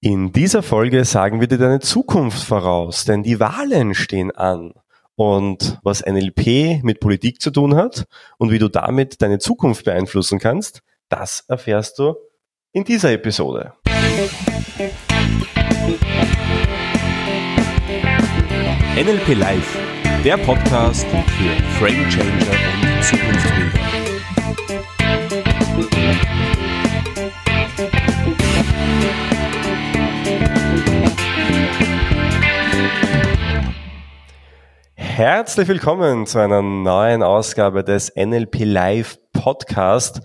In dieser Folge sagen wir dir deine Zukunft voraus, denn die Wahlen stehen an. Und was NLP mit Politik zu tun hat und wie du damit deine Zukunft beeinflussen kannst, das erfährst du in dieser Episode. NLP Live, der Podcast für Frame Changer und Zukunftsbilder. Herzlich willkommen zu einer neuen Ausgabe des NLP Live Podcast.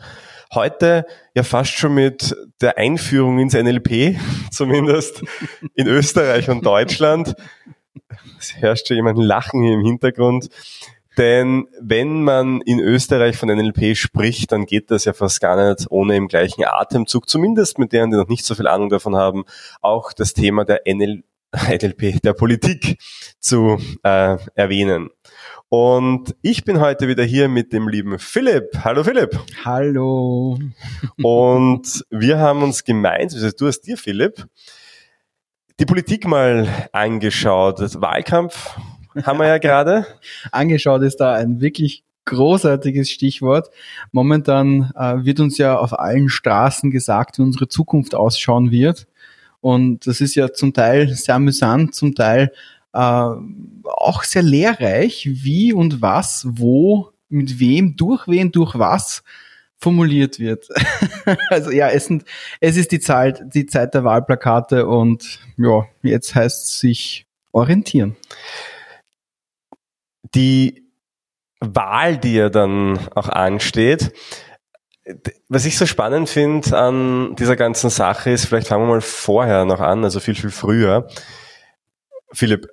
Heute ja fast schon mit der Einführung ins NLP, zumindest in Österreich und Deutschland. Es herrscht schon jemand Lachen hier im Hintergrund. Denn wenn man in Österreich von NLP spricht, dann geht das ja fast gar nicht ohne im gleichen Atemzug, zumindest mit denen, die noch nicht so viel Ahnung davon haben, auch das Thema der NLP NLP der Politik zu äh, erwähnen. Und ich bin heute wieder hier mit dem lieben Philipp. Hallo Philipp. Hallo. Und wir haben uns gemeint, also du hast dir Philipp, die Politik mal angeschaut. Das Wahlkampf haben wir ja gerade. angeschaut ist da ein wirklich großartiges Stichwort. Momentan äh, wird uns ja auf allen Straßen gesagt, wie unsere Zukunft ausschauen wird. Und das ist ja zum Teil sehr amüsant, zum Teil äh, auch sehr lehrreich, wie und was, wo, mit wem, durch wen, durch was formuliert wird. also ja, es, sind, es ist die Zeit, die Zeit der Wahlplakate und ja, jetzt heißt es sich orientieren. Die Wahl, die ja dann auch ansteht, was ich so spannend finde an dieser ganzen Sache ist, vielleicht fangen wir mal vorher noch an, also viel, viel früher. Philipp,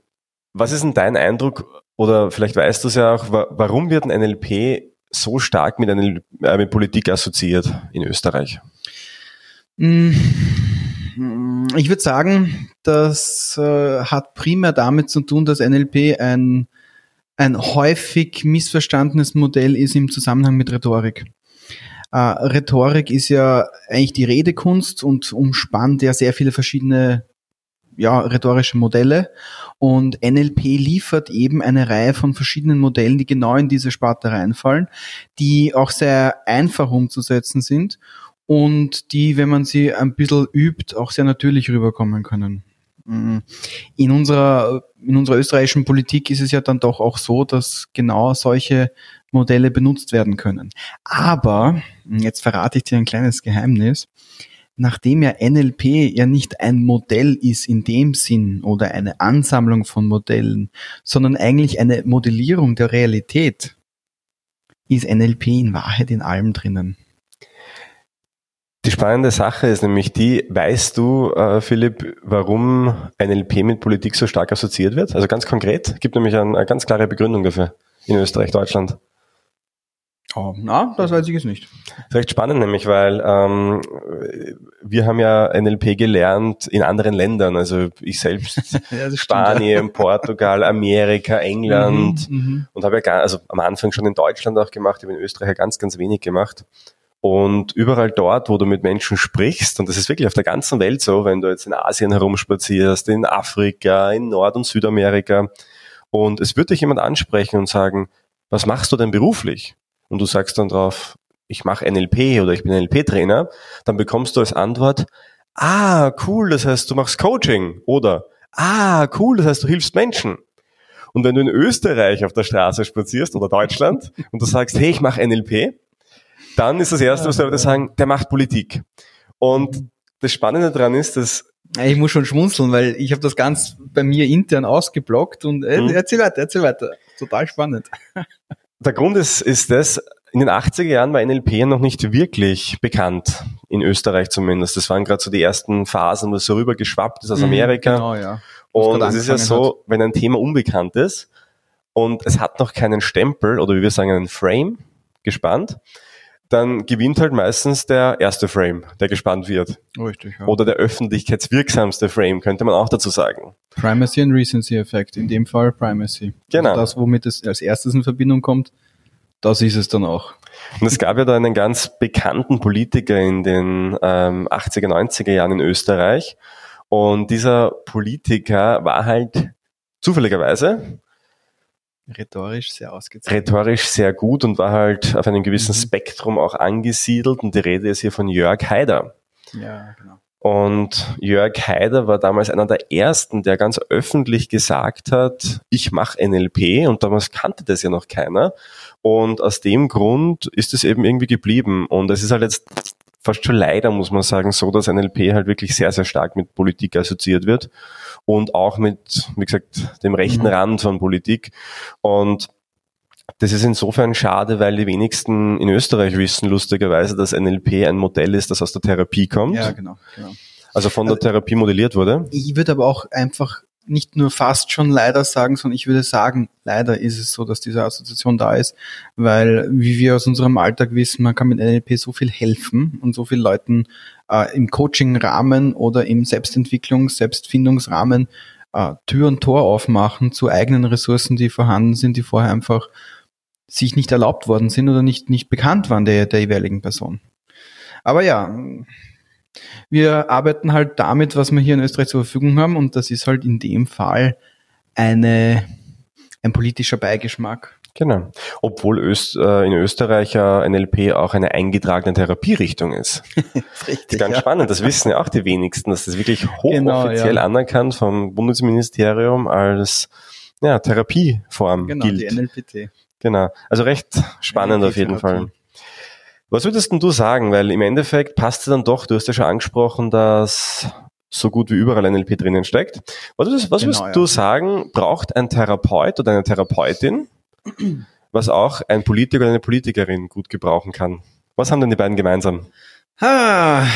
was ist denn dein Eindruck, oder vielleicht weißt du es ja auch, warum wird ein NLP so stark mit, NLP, äh, mit Politik assoziiert in Österreich? Mm, ich würde sagen, das äh, hat primär damit zu tun, dass NLP ein, ein häufig missverstandenes Modell ist im Zusammenhang mit Rhetorik. Äh, Rhetorik ist ja eigentlich die Redekunst und umspannt ja sehr viele verschiedene ja, rhetorische Modelle. Und NLP liefert eben eine Reihe von verschiedenen Modellen, die genau in diese Sparte reinfallen, die auch sehr einfach umzusetzen sind und die, wenn man sie ein bisschen übt, auch sehr natürlich rüberkommen können. Mm. In unserer, in unserer österreichischen Politik ist es ja dann doch auch so, dass genau solche Modelle benutzt werden können. Aber, jetzt verrate ich dir ein kleines Geheimnis, nachdem ja NLP ja nicht ein Modell ist in dem Sinn oder eine Ansammlung von Modellen, sondern eigentlich eine Modellierung der Realität, ist NLP in Wahrheit in allem drinnen. Die spannende Sache ist nämlich die, weißt du, äh, Philipp, warum NLP mit Politik so stark assoziiert wird? Also ganz konkret, gibt nämlich eine, eine ganz klare Begründung dafür in Österreich, Deutschland. Oh, na, das weiß ich jetzt nicht. Vielleicht spannend nämlich, weil ähm, wir haben ja NLP gelernt in anderen Ländern. Also ich selbst ja, Spanien, stimmt, Portugal, Amerika, England mhm, mhm, und habe ja gar, also am Anfang schon in Deutschland auch gemacht, habe in Österreich ja ganz, ganz wenig gemacht. Und überall dort, wo du mit Menschen sprichst, und das ist wirklich auf der ganzen Welt so, wenn du jetzt in Asien herumspazierst, in Afrika, in Nord- und Südamerika, und es wird dich jemand ansprechen und sagen, was machst du denn beruflich? und du sagst dann drauf, ich mache NLP oder ich bin NLP-Trainer, dann bekommst du als Antwort, ah, cool, das heißt, du machst Coaching oder ah, cool, das heißt, du hilfst Menschen. Und wenn du in Österreich auf der Straße spazierst oder Deutschland und du sagst, hey, ich mache NLP, dann ist das Erste, was Leute sagen, der macht Politik. Und das Spannende daran ist, dass ich muss schon schmunzeln, weil ich habe das ganz bei mir intern ausgeblockt und äh, hm. erzähl weiter, erzähl weiter. Total spannend. Der Grund ist, ist das, in den 80er Jahren war NLP noch nicht wirklich bekannt, in Österreich zumindest. Das waren gerade so die ersten Phasen, wo es so rüber geschwappt ist aus mhm, Amerika. genau, ja. Und es ist ja so, hat. wenn ein Thema unbekannt ist und es hat noch keinen Stempel oder wie wir sagen, einen Frame gespannt, dann gewinnt halt meistens der erste Frame, der gespannt wird. Richtig, ja. Oder der öffentlichkeitswirksamste Frame, könnte man auch dazu sagen. Primacy und Recency-Effekt, in dem Fall Primacy. Genau. Also das, womit es als erstes in Verbindung kommt, das ist es dann auch. Und es gab ja da einen ganz bekannten Politiker in den ähm, 80er, 90er Jahren in Österreich. Und dieser Politiker war halt zufälligerweise rhetorisch sehr ausgezeichnet. Rhetorisch sehr gut und war halt auf einem gewissen mhm. Spektrum auch angesiedelt. Und die Rede ist hier von Jörg Haider. Ja, genau. Und Jörg Haider war damals einer der ersten, der ganz öffentlich gesagt hat, ich mache NLP und damals kannte das ja noch keiner. Und aus dem Grund ist es eben irgendwie geblieben. Und es ist halt jetzt fast schon leider, muss man sagen, so, dass NLP halt wirklich sehr, sehr stark mit Politik assoziiert wird und auch mit, wie gesagt, dem rechten mhm. Rand von Politik. Und das ist insofern schade, weil die wenigsten in Österreich wissen lustigerweise, dass NLP ein Modell ist, das aus der Therapie kommt. Ja, genau. genau. Also von der also, Therapie modelliert wurde. Ich würde aber auch einfach nicht nur fast schon leider sagen, sondern ich würde sagen, leider ist es so, dass diese Assoziation da ist, weil, wie wir aus unserem Alltag wissen, man kann mit NLP so viel helfen und so viel Leuten äh, im Coaching-Rahmen oder im Selbstentwicklungs-, Selbstfindungsrahmen äh, Tür und Tor aufmachen zu eigenen Ressourcen, die vorhanden sind, die vorher einfach sich nicht erlaubt worden sind oder nicht, nicht bekannt waren der, der jeweiligen Person. Aber ja, wir arbeiten halt damit, was wir hier in Österreich zur Verfügung haben und das ist halt in dem Fall eine, ein politischer Beigeschmack. Genau. Obwohl Öst, äh, in Österreich ja NLP auch eine eingetragene Therapierichtung ist. Richtig, ganz ja. spannend. Das wissen ja auch die wenigsten, dass das wirklich hochoffiziell genau, ja. anerkannt vom Bundesministerium als ja, Therapieform genau, gilt. Genau, die NLPT. Genau. Also recht spannend auf jeden Fall. Was würdest denn du sagen? Weil im Endeffekt passt es dann doch, du hast ja schon angesprochen, dass so gut wie überall NLP drinnen steckt. Was, würdest, was genau, würdest du sagen, braucht ein Therapeut oder eine Therapeutin, was auch ein Politiker oder eine Politikerin gut gebrauchen kann? Was haben denn die beiden gemeinsam? Ah,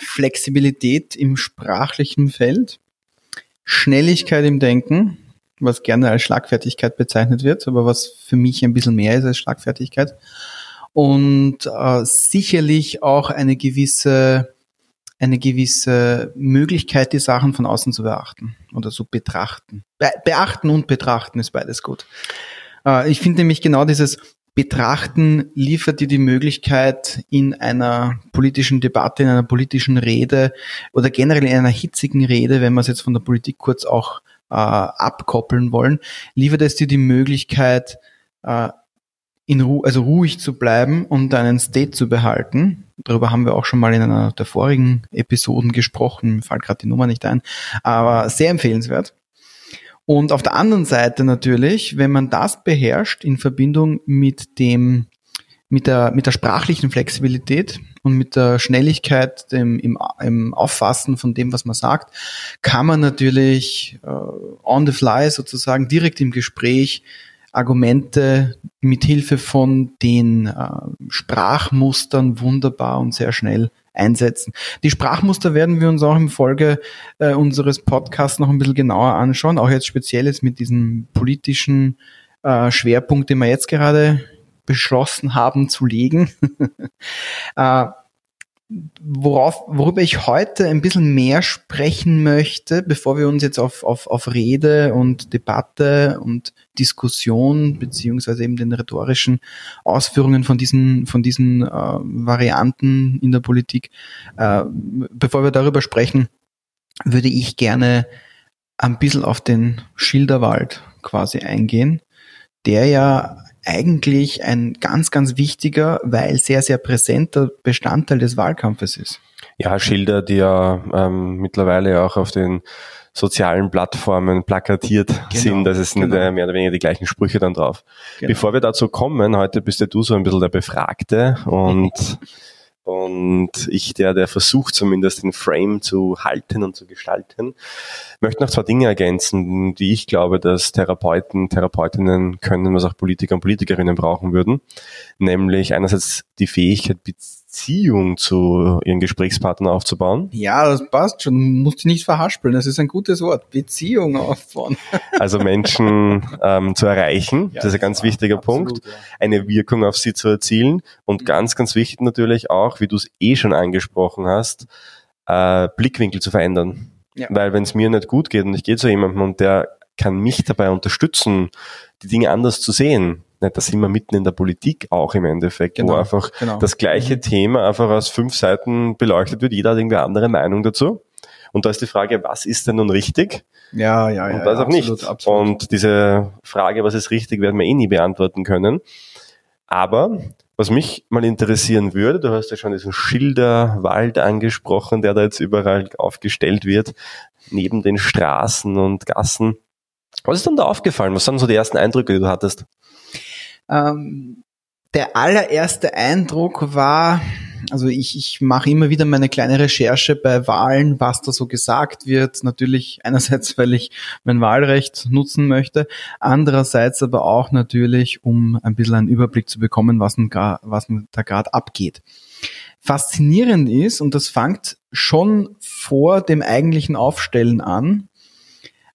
Flexibilität im sprachlichen Feld, Schnelligkeit im Denken, was gerne als Schlagfertigkeit bezeichnet wird, aber was für mich ein bisschen mehr ist als Schlagfertigkeit und äh, sicherlich auch eine gewisse eine gewisse Möglichkeit, die Sachen von außen zu beachten oder zu betrachten. Be beachten und betrachten ist beides gut. Äh, ich finde nämlich genau dieses Betrachten liefert dir die Möglichkeit, in einer politischen Debatte, in einer politischen Rede oder generell in einer hitzigen Rede, wenn wir es jetzt von der Politik kurz auch äh, abkoppeln wollen, liefert es dir die Möglichkeit, äh, in Ru also ruhig zu bleiben und einen State zu behalten. Darüber haben wir auch schon mal in einer der vorigen Episoden gesprochen. Mir fällt gerade die Nummer nicht ein, aber sehr empfehlenswert. Und auf der anderen Seite natürlich, wenn man das beherrscht in Verbindung mit dem mit der, mit der sprachlichen Flexibilität und mit der Schnelligkeit dem, im, im Auffassen von dem, was man sagt, kann man natürlich äh, on the fly sozusagen direkt im Gespräch Argumente mit Hilfe von den äh, Sprachmustern wunderbar und sehr schnell einsetzen. Die Sprachmuster werden wir uns auch im Folge äh, unseres Podcasts noch ein bisschen genauer anschauen, auch jetzt speziell jetzt mit diesem politischen äh, Schwerpunkt, den wir jetzt gerade beschlossen haben zu legen. äh, worauf, worüber ich heute ein bisschen mehr sprechen möchte, bevor wir uns jetzt auf, auf, auf Rede und Debatte und Diskussion beziehungsweise eben den rhetorischen Ausführungen von diesen, von diesen äh, Varianten in der Politik, äh, bevor wir darüber sprechen, würde ich gerne ein bisschen auf den Schilderwald quasi eingehen, der ja eigentlich ein ganz, ganz wichtiger, weil sehr, sehr präsenter Bestandteil des Wahlkampfes ist. Ja, Schilder, die ja ähm, mittlerweile auch auf den sozialen Plattformen plakatiert genau, sind. Das sind genau. mehr oder weniger die gleichen Sprüche dann drauf. Genau. Bevor wir dazu kommen, heute bist ja du so ein bisschen der Befragte und und ich, der, der versucht zumindest den Frame zu halten und zu gestalten, möchte noch zwei Dinge ergänzen, die ich glaube, dass Therapeuten, Therapeutinnen können, was auch Politiker und Politikerinnen brauchen würden. Nämlich einerseits die Fähigkeit, Beziehung zu ihren Gesprächspartnern aufzubauen. Ja, das passt schon. Du musst dich nicht verhaspeln. Das ist ein gutes Wort. Beziehung aufbauen. Also Menschen ähm, zu erreichen. Ja, das ist ein ganz wichtiger absolut, Punkt. Ja. Eine Wirkung auf sie zu erzielen. Und mhm. ganz, ganz wichtig natürlich auch, wie du es eh schon angesprochen hast, äh, Blickwinkel zu verändern. Ja. Weil wenn es mir nicht gut geht und ich gehe zu jemandem und der kann mich dabei unterstützen, die Dinge anders zu sehen, nicht, da sind wir mitten in der Politik auch im Endeffekt, genau, wo einfach genau. das gleiche mhm. Thema einfach aus fünf Seiten beleuchtet wird. Jeder hat irgendwie eine andere Meinung dazu. Und da ist die Frage, was ist denn nun richtig? Ja, ja, ja. Und was ja, auch absolut, nicht. Absolut. Und diese Frage, was ist richtig, werden wir eh nie beantworten können. Aber was mich mal interessieren würde, du hast ja schon diesen Schilderwald angesprochen, der da jetzt überall aufgestellt wird, neben den Straßen und Gassen. Was ist denn da aufgefallen? Was sind so die ersten Eindrücke, die du hattest? Ähm, der allererste Eindruck war, also ich, ich mache immer wieder meine kleine Recherche bei Wahlen, was da so gesagt wird. Natürlich einerseits, weil ich mein Wahlrecht nutzen möchte, andererseits aber auch natürlich, um ein bisschen einen Überblick zu bekommen, was, denn, was da gerade abgeht. Faszinierend ist, und das fängt schon vor dem eigentlichen Aufstellen an,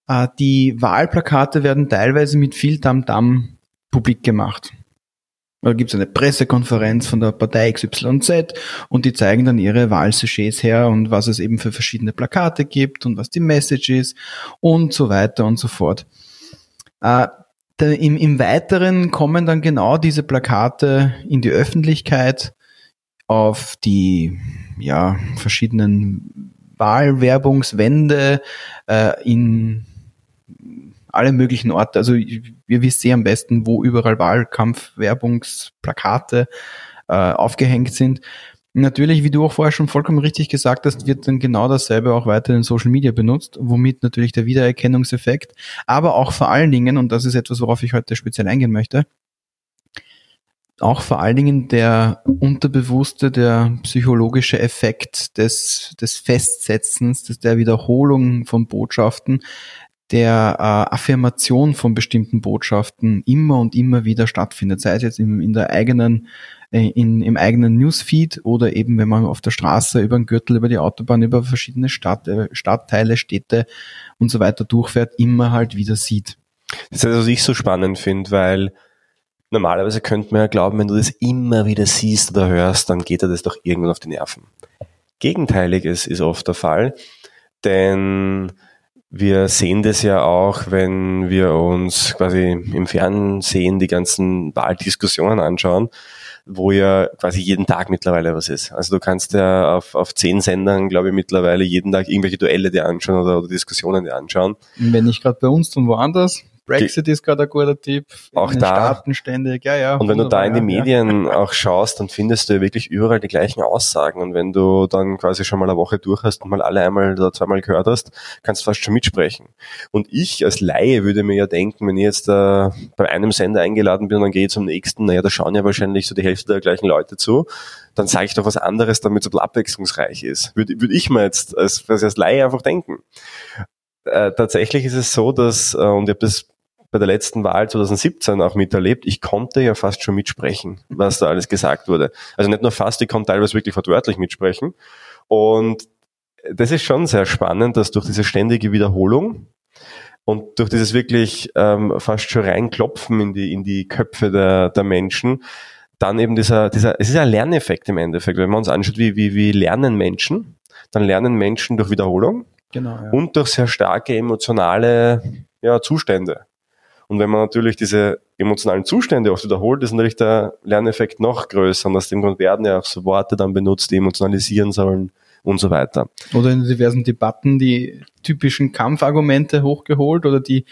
äh, die Wahlplakate werden teilweise mit viel Tamtam publik gemacht. Da gibt es eine Pressekonferenz von der Partei XYZ und die zeigen dann ihre Wahlsujets her und was es eben für verschiedene Plakate gibt und was die Message ist und so weiter und so fort. Äh, im, Im Weiteren kommen dann genau diese Plakate in die Öffentlichkeit auf die ja, verschiedenen Wahlwerbungswände äh, in alle möglichen Orte. Also wir wissen sehr am besten, wo überall Wahlkampfwerbungsplakate äh, aufgehängt sind. Natürlich, wie du auch vorher schon vollkommen richtig gesagt hast, wird dann genau dasselbe auch weiter in Social Media benutzt, womit natürlich der Wiedererkennungseffekt, aber auch vor allen Dingen, und das ist etwas, worauf ich heute speziell eingehen möchte, auch vor allen Dingen der unterbewusste, der psychologische Effekt des, des Festsetzens, des, der Wiederholung von Botschaften, der äh, Affirmation von bestimmten Botschaften immer und immer wieder stattfindet, sei es jetzt im, in der eigenen, äh, in, im eigenen Newsfeed oder eben wenn man auf der Straße über den Gürtel, über die Autobahn, über verschiedene Stadt, äh, Stadtteile, Städte und so weiter durchfährt, immer halt wieder sieht. Das ist das, was ich so spannend finde, weil normalerweise könnte man ja glauben, wenn du das immer wieder siehst oder hörst, dann geht dir das doch irgendwann auf die Nerven. Gegenteiliges ist oft der Fall, denn wir sehen das ja auch, wenn wir uns quasi im Fernsehen die ganzen Wahldiskussionen anschauen, wo ja quasi jeden Tag mittlerweile was ist. Also du kannst ja auf, auf zehn Sendern, glaube ich, mittlerweile jeden Tag irgendwelche Duelle dir anschauen oder, oder Diskussionen dir anschauen. Wenn nicht gerade bei uns, dann woanders. Brexit ist gerade ein guter Tipp. Auch da. Staaten ständig, ja, ja. Und wenn du da in die Medien ja. auch schaust, dann findest du wirklich überall die gleichen Aussagen. Und wenn du dann quasi schon mal eine Woche durch hast und mal alle einmal oder zweimal gehört hast, kannst du fast schon mitsprechen. Und ich als Laie würde mir ja denken, wenn ich jetzt äh, bei einem Sender eingeladen bin und dann gehe ich zum nächsten, naja, da schauen ja wahrscheinlich so die Hälfte der gleichen Leute zu, dann sage ich doch was anderes, damit es so abwechslungsreich ist. Würde, würde ich mir jetzt als, als Laie einfach denken. Äh, tatsächlich ist es so, dass, äh, und ich habe das bei der letzten Wahl 2017 auch miterlebt, ich konnte ja fast schon mitsprechen, was da alles gesagt wurde. Also nicht nur fast, ich konnte teilweise wirklich wortwörtlich mitsprechen. Und das ist schon sehr spannend, dass durch diese ständige Wiederholung und durch dieses wirklich ähm, fast schon reinklopfen in die, in die Köpfe der, der Menschen, dann eben dieser, dieser, es ist ein Lerneffekt im Endeffekt. Wenn man uns anschaut, wie, wie, wie lernen Menschen, dann lernen Menschen durch Wiederholung genau, ja. und durch sehr starke emotionale ja, Zustände. Und wenn man natürlich diese emotionalen Zustände oft wiederholt, ist natürlich der Lerneffekt noch größer. Und aus dem Grund werden ja auch so Worte dann benutzt, die emotionalisieren sollen und so weiter. Oder in diversen Debatten die typischen Kampfargumente hochgeholt oder die,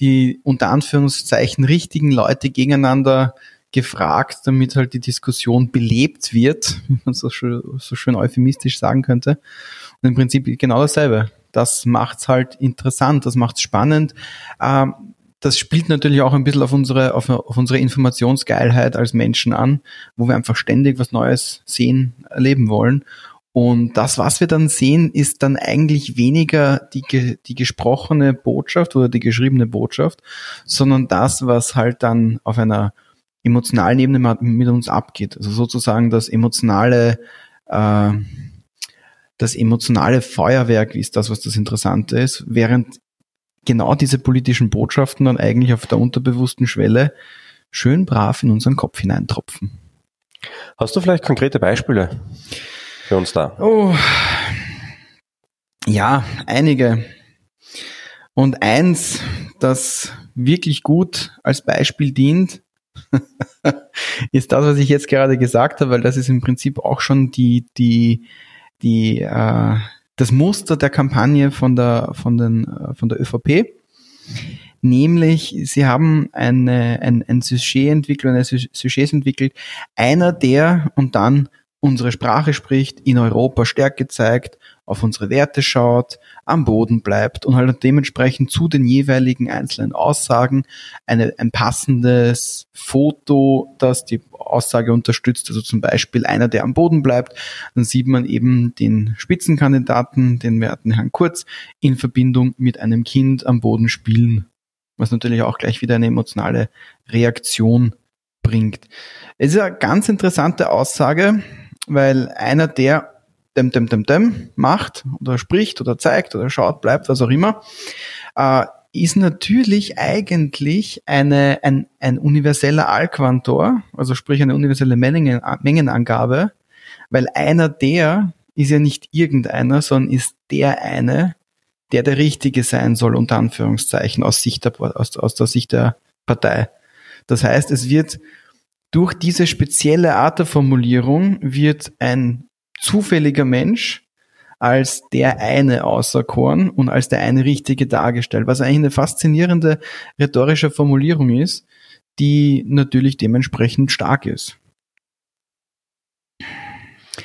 die unter Anführungszeichen richtigen Leute gegeneinander gefragt, damit halt die Diskussion belebt wird, wie man so schön, so schön euphemistisch sagen könnte. Und im Prinzip genau dasselbe. Das macht's halt interessant, das macht's spannend. Ähm, das spielt natürlich auch ein bisschen auf unsere, auf, auf, unsere Informationsgeilheit als Menschen an, wo wir einfach ständig was Neues sehen, erleben wollen. Und das, was wir dann sehen, ist dann eigentlich weniger die, die gesprochene Botschaft oder die geschriebene Botschaft, sondern das, was halt dann auf einer emotionalen Ebene mit uns abgeht. Also sozusagen das emotionale, äh, das emotionale Feuerwerk ist das, was das Interessante ist, während genau diese politischen Botschaften dann eigentlich auf der unterbewussten Schwelle schön brav in unseren Kopf hineintropfen. Hast du vielleicht konkrete Beispiele für uns da? Oh, ja, einige. Und eins, das wirklich gut als Beispiel dient, ist das, was ich jetzt gerade gesagt habe, weil das ist im Prinzip auch schon die, die, die, äh, das Muster der Kampagne von der, von den, äh, von der ÖVP. Nämlich, sie haben eine, ein, ein Sujet entwickelt, eine Sujets entwickelt. Einer, der und dann unsere Sprache spricht, in Europa Stärke zeigt, auf unsere Werte schaut, am Boden bleibt und halt dementsprechend zu den jeweiligen einzelnen Aussagen eine, ein passendes Foto, das die Aussage unterstützt. Also zum Beispiel einer, der am Boden bleibt, dann sieht man eben den Spitzenkandidaten, den werten Herrn Kurz, in Verbindung mit einem Kind am Boden spielen, was natürlich auch gleich wieder eine emotionale Reaktion bringt. Es ist eine ganz interessante Aussage, weil einer, der dem, dem, dem, dem macht oder spricht oder zeigt oder schaut, bleibt, was auch immer, äh, ist natürlich eigentlich eine, ein, ein universeller Allquantor, also sprich eine universelle Mengen, Mengenangabe, weil einer der ist ja nicht irgendeiner, sondern ist der eine, der der Richtige sein soll, unter Anführungszeichen, aus, Sicht der, aus, aus der Sicht der Partei. Das heißt, es wird durch diese spezielle Art der Formulierung wird ein zufälliger Mensch als der eine auserkoren und als der eine Richtige dargestellt, was eigentlich eine faszinierende rhetorische Formulierung ist, die natürlich dementsprechend stark ist.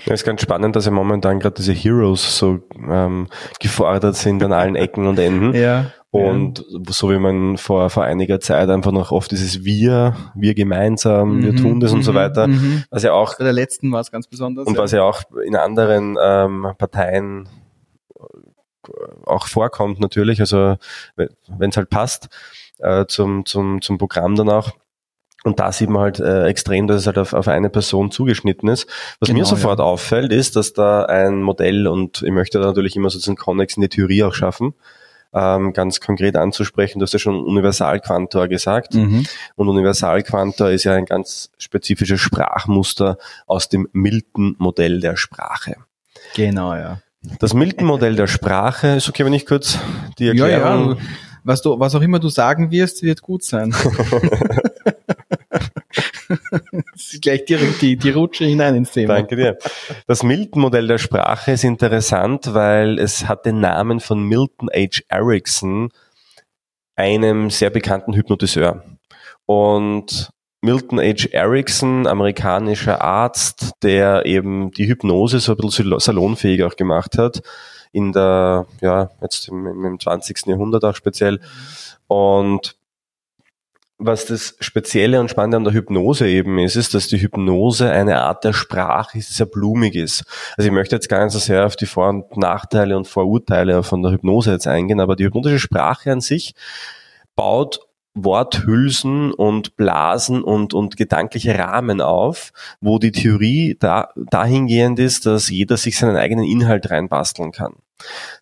Ja, ist ganz spannend, dass ja momentan gerade diese Heroes so ähm, gefordert sind an allen Ecken und Enden. Ja. Und ja. so wie man vor, vor einiger Zeit einfach noch oft dieses Wir, wir gemeinsam, mhm, wir tun das und so mhm, weiter. Mhm. Was ja auch. Bei der letzten war es ganz besonders. Und ja. was ja auch in anderen ähm, Parteien äh, auch vorkommt natürlich, also wenn es halt passt äh, zum, zum, zum Programm dann auch. Und da sieht man halt äh, extrem, dass es halt auf, auf eine Person zugeschnitten ist. Was genau, mir sofort ja. auffällt, ist, dass da ein Modell und ich möchte da natürlich immer so diesen Connex in die Theorie auch schaffen, ähm, ganz konkret anzusprechen. Du hast ja schon Universalquantor gesagt. Mhm. Und Universalquantor ist ja ein ganz spezifisches Sprachmuster aus dem Milton-Modell der Sprache. Genau, ja. Das Milton-Modell der Sprache, ist okay, wenn ich kurz die Erklärung... Ja, ja. Was, du, was auch immer du sagen wirst, wird gut sein. gleich direkt die, die Rutsche hinein ins Thema. Danke dir. Das Milton-Modell der Sprache ist interessant, weil es hat den Namen von Milton H. Erickson, einem sehr bekannten Hypnotiseur. Und Milton H. Erickson, amerikanischer Arzt, der eben die Hypnose so ein bisschen salonfähig auch gemacht hat, in der, ja, jetzt im, im 20. Jahrhundert auch speziell. Und was das Spezielle und Spannende an der Hypnose eben ist, ist, dass die Hypnose eine Art der Sprache ist, die sehr blumig ist. Also ich möchte jetzt gar nicht so sehr auf die Vor- und Nachteile und Vorurteile von der Hypnose jetzt eingehen, aber die hypnotische Sprache an sich baut Worthülsen und Blasen und, und gedankliche Rahmen auf, wo die Theorie da, dahingehend ist, dass jeder sich seinen eigenen Inhalt reinbasteln kann.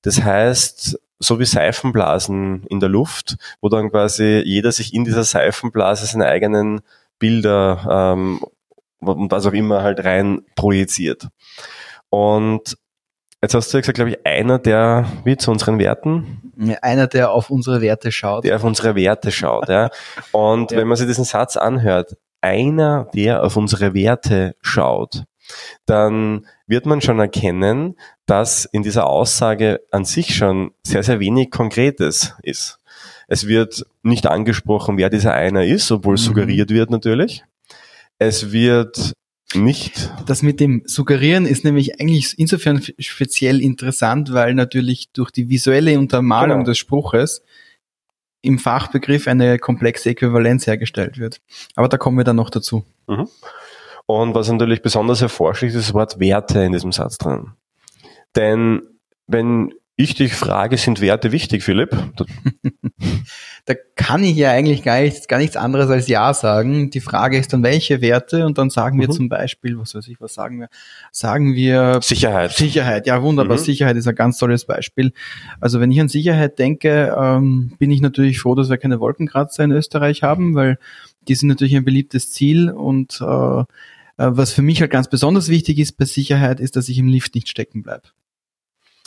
Das heißt, so wie Seifenblasen in der Luft, wo dann quasi jeder sich in dieser Seifenblase seine eigenen Bilder ähm, und was auch immer halt rein projiziert. Und jetzt hast du ja gesagt, glaube ich, einer, der wie zu unseren Werten. Einer, der auf unsere Werte schaut. Der auf unsere Werte schaut, ja. Und ja. wenn man sich diesen Satz anhört, einer, der auf unsere Werte schaut, dann wird man schon erkennen, dass in dieser Aussage an sich schon sehr, sehr wenig Konkretes ist. Es wird nicht angesprochen, wer dieser einer ist, obwohl mhm. suggeriert wird natürlich. Es wird nicht. Das mit dem Suggerieren ist nämlich eigentlich insofern speziell interessant, weil natürlich durch die visuelle Untermalung genau. des Spruches im Fachbegriff eine komplexe Äquivalenz hergestellt wird. Aber da kommen wir dann noch dazu. Mhm. Und was natürlich besonders hervorsticht, ist das Wort Werte in diesem Satz drin. Denn wenn ich dich frage, sind Werte wichtig, Philipp? da kann ich ja eigentlich gar nichts, gar nichts anderes als Ja sagen. Die Frage ist dann, welche Werte? Und dann sagen wir mhm. zum Beispiel, was weiß ich, was sagen wir? Sagen wir Sicherheit. Sicherheit, ja wunderbar. Mhm. Sicherheit ist ein ganz tolles Beispiel. Also wenn ich an Sicherheit denke, ähm, bin ich natürlich froh, dass wir keine Wolkenkratzer in Österreich haben, weil die sind natürlich ein beliebtes Ziel und äh, äh, was für mich halt ganz besonders wichtig ist bei Sicherheit, ist, dass ich im Lift nicht stecken bleibe.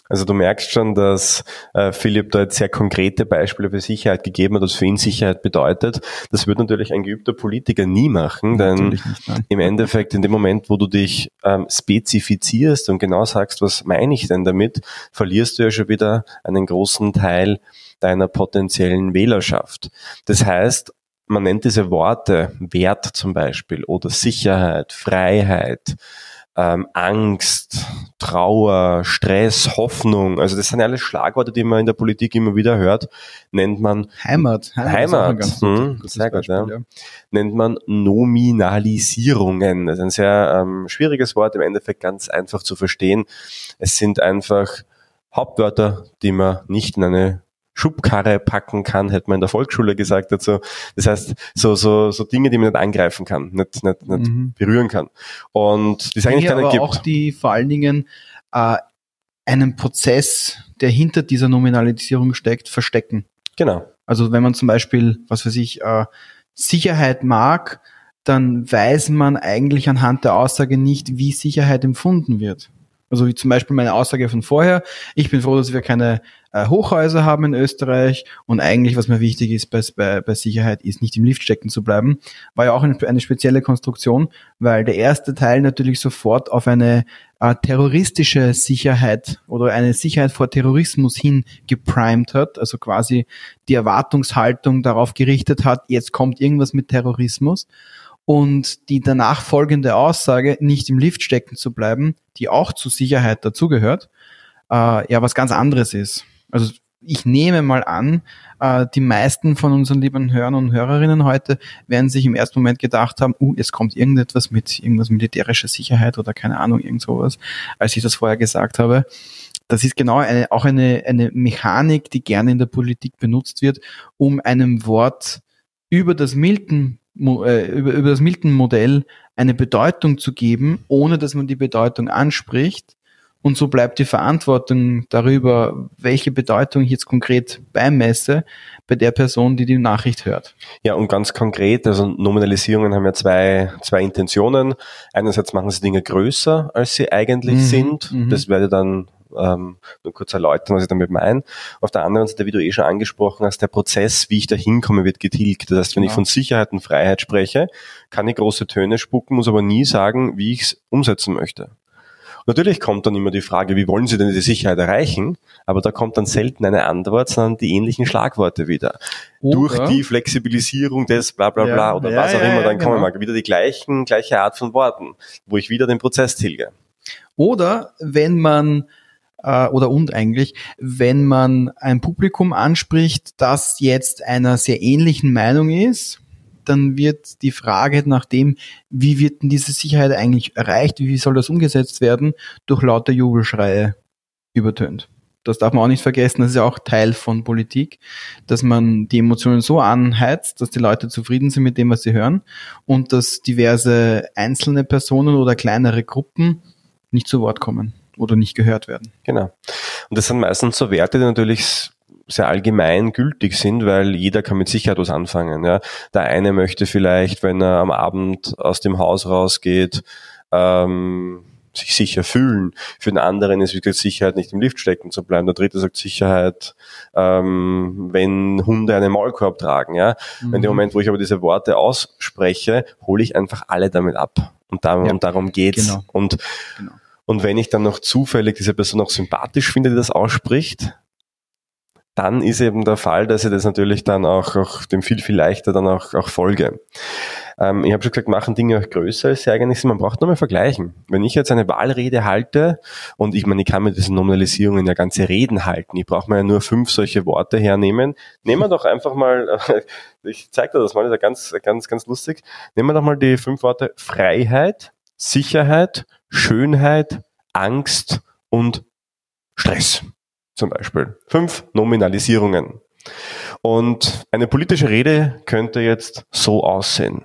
Also du merkst schon, dass äh, Philipp da jetzt sehr konkrete Beispiele für Sicherheit gegeben hat, was für ihn Sicherheit bedeutet. Das wird natürlich ein geübter Politiker nie machen, denn nicht, im Endeffekt in dem Moment, wo du dich ähm, spezifizierst und genau sagst, was meine ich denn damit, verlierst du ja schon wieder einen großen Teil deiner potenziellen Wählerschaft. Das heißt, man nennt diese Worte Wert zum Beispiel oder Sicherheit, Freiheit, ähm, Angst, Trauer, Stress, Hoffnung. Also das sind alles Schlagworte, die man in der Politik immer wieder hört. Nennt man Heimat. Heimat. Heimat. Hm, sehr gut, ja. ja. Nennt man Nominalisierungen. Das ist ein sehr ähm, schwieriges Wort, im Endeffekt ganz einfach zu verstehen. Es sind einfach Hauptwörter, die man nicht in eine Schubkarre packen kann, hätte man in der Volksschule gesagt dazu. Das heißt, so, so, so Dinge, die man nicht angreifen kann, nicht, nicht, nicht mhm. berühren kann. Und die es eigentlich keine aber gibt. auch die vor allen Dingen äh, einen Prozess, der hinter dieser Nominalisierung steckt, verstecken. Genau. Also wenn man zum Beispiel, was weiß ich, äh, Sicherheit mag, dann weiß man eigentlich anhand der Aussage nicht, wie Sicherheit empfunden wird. Also wie zum Beispiel meine Aussage von vorher. Ich bin froh, dass wir keine äh, Hochhäuser haben in Österreich und eigentlich, was mir wichtig ist bei, bei, bei Sicherheit, ist nicht im Lift stecken zu bleiben. War ja auch eine, eine spezielle Konstruktion, weil der erste Teil natürlich sofort auf eine äh, terroristische Sicherheit oder eine Sicherheit vor Terrorismus hin geprimed hat, also quasi die Erwartungshaltung darauf gerichtet hat, jetzt kommt irgendwas mit Terrorismus und die danach folgende Aussage, nicht im Lift stecken zu bleiben, die auch zur Sicherheit dazugehört, äh, ja was ganz anderes ist. Also ich nehme mal an, äh, die meisten von unseren lieben Hörern und Hörerinnen heute werden sich im ersten Moment gedacht haben, uh, es kommt irgendetwas mit irgendwas militärischer Sicherheit oder keine Ahnung, irgend sowas, als ich das vorher gesagt habe. Das ist genau eine, auch eine, eine Mechanik, die gerne in der Politik benutzt wird, um einem Wort über das Milton über, über das Milton-Modell eine Bedeutung zu geben, ohne dass man die Bedeutung anspricht. Und so bleibt die Verantwortung darüber, welche Bedeutung ich jetzt konkret beimesse, bei der Person, die die Nachricht hört. Ja, und ganz konkret, also Nominalisierungen haben ja zwei, zwei Intentionen. Einerseits machen sie Dinge größer, als sie eigentlich mhm, sind. Mhm. Das werde dann ähm, nur kurz erläutern, was ich damit meine. Auf der anderen Seite, wie du eh schon angesprochen hast, der Prozess, wie ich da hinkomme, wird getilgt. Das heißt, wenn genau. ich von Sicherheit und Freiheit spreche, kann ich große Töne spucken, muss aber nie sagen, wie ich es umsetzen möchte. Natürlich kommt dann immer die Frage, wie wollen Sie denn die Sicherheit erreichen? Aber da kommt dann selten eine Antwort, sondern die ähnlichen Schlagworte wieder. Oder Durch die Flexibilisierung des bla bla bla ja, oder ja, was auch ja, immer, dann kommen genau. wieder die gleichen, gleiche Art von Worten, wo ich wieder den Prozess tilge. Oder wenn man äh, oder und eigentlich, wenn man ein Publikum anspricht, das jetzt einer sehr ähnlichen Meinung ist, dann wird die Frage nach dem, wie wird denn diese Sicherheit eigentlich erreicht, wie soll das umgesetzt werden, durch lauter Jubelschreie übertönt. Das darf man auch nicht vergessen, das ist ja auch Teil von Politik, dass man die Emotionen so anheizt, dass die Leute zufrieden sind mit dem, was sie hören und dass diverse einzelne Personen oder kleinere Gruppen nicht zu Wort kommen oder nicht gehört werden. Genau. Und das sind meistens so Werte, die natürlich sehr allgemein gültig sind, weil jeder kann mit Sicherheit was anfangen. Ja. Der eine möchte vielleicht, wenn er am Abend aus dem Haus rausgeht, ähm, sich sicher fühlen. Für den anderen ist wirklich Sicherheit, nicht im Lift stecken zu bleiben. Der dritte sagt Sicherheit, ähm, wenn Hunde einen Maulkorb tragen. Ja? Mhm. In dem Moment, wo ich aber diese Worte ausspreche, hole ich einfach alle damit ab. Und, darum, ja. und darum geht's. Genau. Und genau. Und wenn ich dann noch zufällig diese Person auch sympathisch finde, die das ausspricht, dann ist eben der Fall, dass ich das natürlich dann auch, auch dem viel, viel leichter dann auch, auch folge. Ähm, ich habe schon gesagt, machen Dinge auch größer, als sie eigentlich sind. Man braucht nur mal vergleichen. Wenn ich jetzt eine Wahlrede halte, und ich meine, ich kann mit diesen Nominalisierungen ja ganze Reden halten, ich brauche mir ja nur fünf solche Worte hernehmen. Nehmen wir doch einfach mal, ich zeige dir das mal, das ist ja ganz, ganz, ganz lustig. Nehmen wir doch mal die fünf Worte Freiheit, Sicherheit, Schönheit, Angst und Stress zum Beispiel. Fünf Nominalisierungen. Und eine politische Rede könnte jetzt so aussehen.